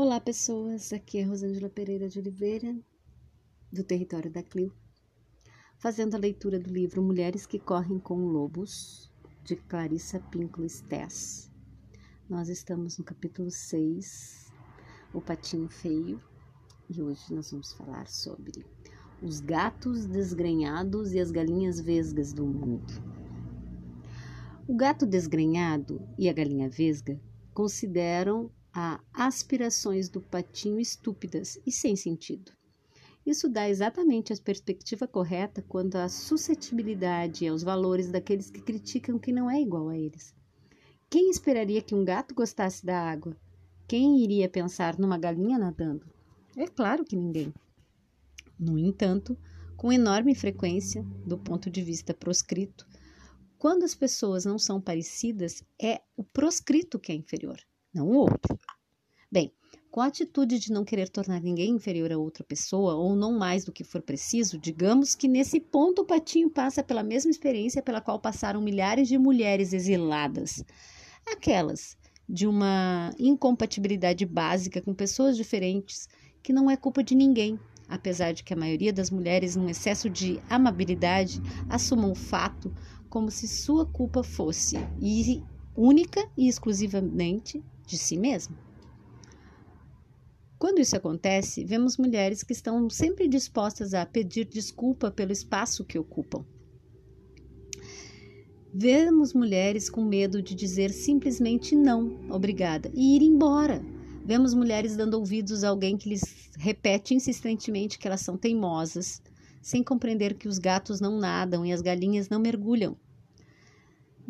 Olá, pessoas. Aqui é Rosângela Pereira de Oliveira, do Território da Clio, fazendo a leitura do livro Mulheres que Correm com Lobos, de Clarissa Pinkola Stess. Nós estamos no capítulo 6, O Patinho Feio, e hoje nós vamos falar sobre os gatos desgrenhados e as galinhas vesgas do mundo. O gato desgrenhado e a galinha vesga consideram a aspirações do patinho estúpidas e sem sentido. Isso dá exatamente a perspectiva correta quanto à suscetibilidade e aos valores daqueles que criticam que não é igual a eles. Quem esperaria que um gato gostasse da água? Quem iria pensar numa galinha nadando? É claro que ninguém. No entanto, com enorme frequência, do ponto de vista proscrito, quando as pessoas não são parecidas, é o proscrito que é inferior não o outro. Bem, com a atitude de não querer tornar ninguém inferior a outra pessoa, ou não mais do que for preciso, digamos que nesse ponto o patinho passa pela mesma experiência pela qual passaram milhares de mulheres exiladas. Aquelas de uma incompatibilidade básica com pessoas diferentes, que não é culpa de ninguém, apesar de que a maioria das mulheres, num excesso de amabilidade, assumam o fato como se sua culpa fosse e única e exclusivamente de si mesma. Quando isso acontece, vemos mulheres que estão sempre dispostas a pedir desculpa pelo espaço que ocupam. Vemos mulheres com medo de dizer simplesmente não, obrigada, e ir embora. Vemos mulheres dando ouvidos a alguém que lhes repete insistentemente que elas são teimosas, sem compreender que os gatos não nadam e as galinhas não mergulham.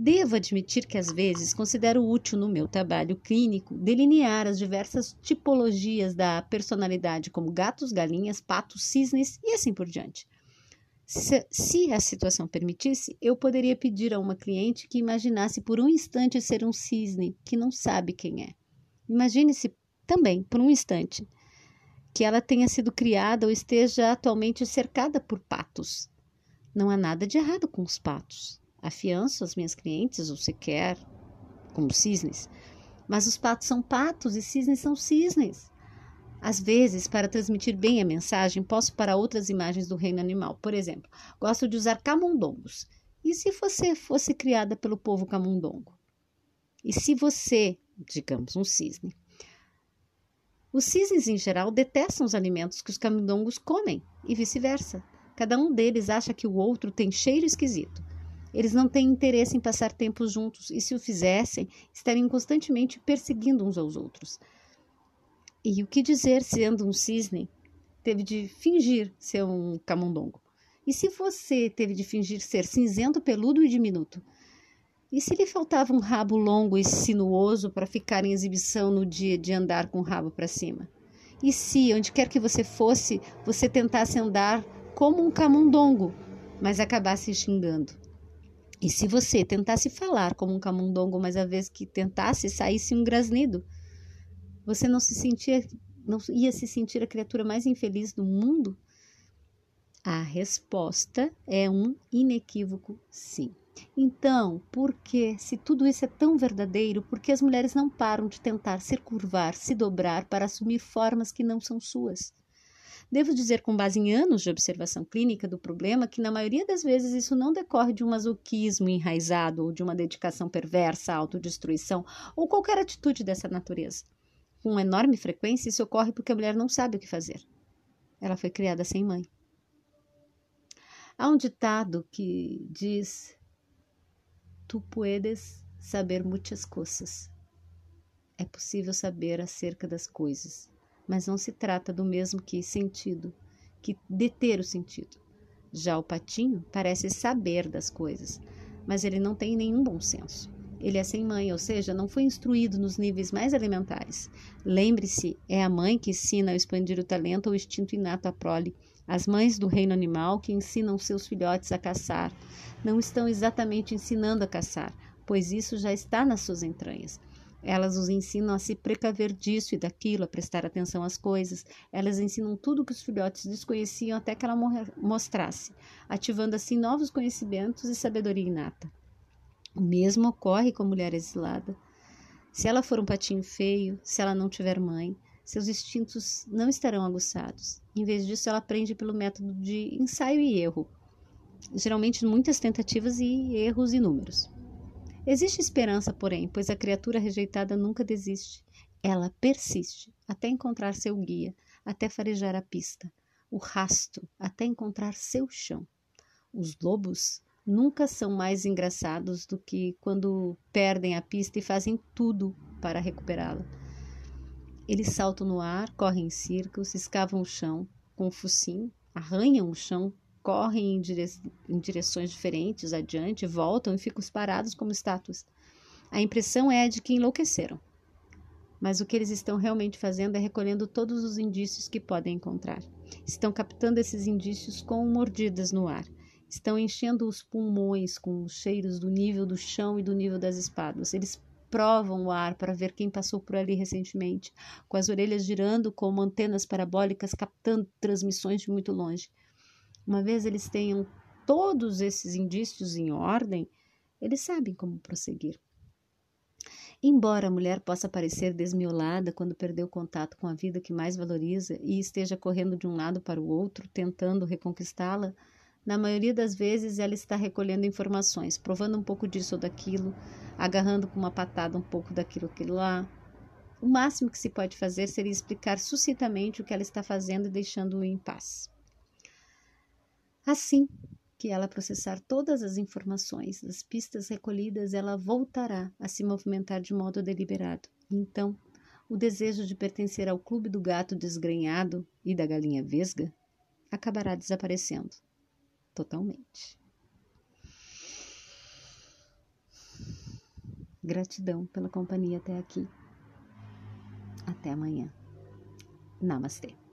Devo admitir que às vezes considero útil no meu trabalho clínico delinear as diversas tipologias da personalidade, como gatos, galinhas, patos, cisnes e assim por diante. Se, se, a situação permitisse, eu poderia pedir a uma cliente que imaginasse por um instante ser um cisne que não sabe quem é. Imagine-se também, por um instante, que ela tenha sido criada ou esteja atualmente cercada por patos. Não há nada de errado com os patos afianço as minhas clientes, ou sequer como cisnes. Mas os patos são patos e cisnes são cisnes. Às vezes, para transmitir bem a mensagem, posso para outras imagens do reino animal. Por exemplo, gosto de usar camundongos. E se você fosse criada pelo povo camundongo? E se você, digamos, um cisne? Os cisnes, em geral, detestam os alimentos que os camundongos comem e vice-versa. Cada um deles acha que o outro tem cheiro esquisito. Eles não têm interesse em passar tempo juntos e, se o fizessem, estariam constantemente perseguindo uns aos outros. E o que dizer sendo um cisne? Teve de fingir ser um camundongo. E se você teve de fingir ser cinzento, peludo e diminuto? E se lhe faltava um rabo longo e sinuoso para ficar em exibição no dia de andar com o rabo para cima? E se, onde quer que você fosse, você tentasse andar como um camundongo, mas acabasse xingando? E se você tentasse falar como um camundongo, mas a vez que tentasse saísse um grasnido, você não se sentia, não ia se sentir a criatura mais infeliz do mundo? A resposta é um inequívoco sim. Então, por que, se tudo isso é tão verdadeiro, por que as mulheres não param de tentar se curvar, se dobrar para assumir formas que não são suas? Devo dizer, com base em anos de observação clínica do problema, que na maioria das vezes isso não decorre de um masoquismo enraizado ou de uma dedicação perversa à autodestruição ou qualquer atitude dessa natureza. Com enorme frequência, isso ocorre porque a mulher não sabe o que fazer. Ela foi criada sem mãe. Há um ditado que diz: Tu puedes saber muitas coisas. É possível saber acerca das coisas, mas não se trata do mesmo que sentido, que deter o sentido. Já o patinho parece saber das coisas, mas ele não tem nenhum bom senso. Ele é sem mãe, ou seja, não foi instruído nos níveis mais elementares. Lembre-se, é a mãe que ensina a expandir o talento ou o instinto inato à prole. As mães do reino animal que ensinam seus filhotes a caçar não estão exatamente ensinando a caçar, pois isso já está nas suas entranhas. Elas os ensinam a se precaver disso e daquilo, a prestar atenção às coisas. Elas ensinam tudo o que os filhotes desconheciam até que ela mostrasse, ativando assim novos conhecimentos e sabedoria inata. O mesmo ocorre com a mulher exilada. Se ela for um patinho feio, se ela não tiver mãe, seus instintos não estarão aguçados. Em vez disso, ela aprende pelo método de ensaio e erro, geralmente muitas tentativas e erros inúmeros. Existe esperança, porém, pois a criatura rejeitada nunca desiste. Ela persiste até encontrar seu guia, até farejar a pista, o rasto, até encontrar seu chão. Os lobos nunca são mais engraçados do que quando perdem a pista e fazem tudo para recuperá-la. Eles saltam no ar, correm em círculos, escavam o chão com o focinho, arranham o chão correm em, dire... em direções diferentes, adiante, voltam e ficam parados como estátuas. A impressão é de que enlouqueceram. Mas o que eles estão realmente fazendo é recolhendo todos os indícios que podem encontrar. Estão captando esses indícios com mordidas no ar. Estão enchendo os pulmões com os cheiros do nível do chão e do nível das espadas. Eles provam o ar para ver quem passou por ali recentemente, com as orelhas girando como antenas parabólicas captando transmissões de muito longe. Uma vez eles tenham todos esses indícios em ordem, eles sabem como prosseguir. Embora a mulher possa parecer desmiolada quando perdeu contato com a vida que mais valoriza e esteja correndo de um lado para o outro, tentando reconquistá-la, na maioria das vezes ela está recolhendo informações, provando um pouco disso ou daquilo, agarrando com uma patada um pouco daquilo aquilo lá. O máximo que se pode fazer seria explicar sucintamente o que ela está fazendo e deixando-o em paz. Assim que ela processar todas as informações das pistas recolhidas, ela voltará a se movimentar de modo deliberado. Então, o desejo de pertencer ao clube do gato desgrenhado e da galinha vesga acabará desaparecendo totalmente. Gratidão pela companhia até aqui. Até amanhã. Namastê.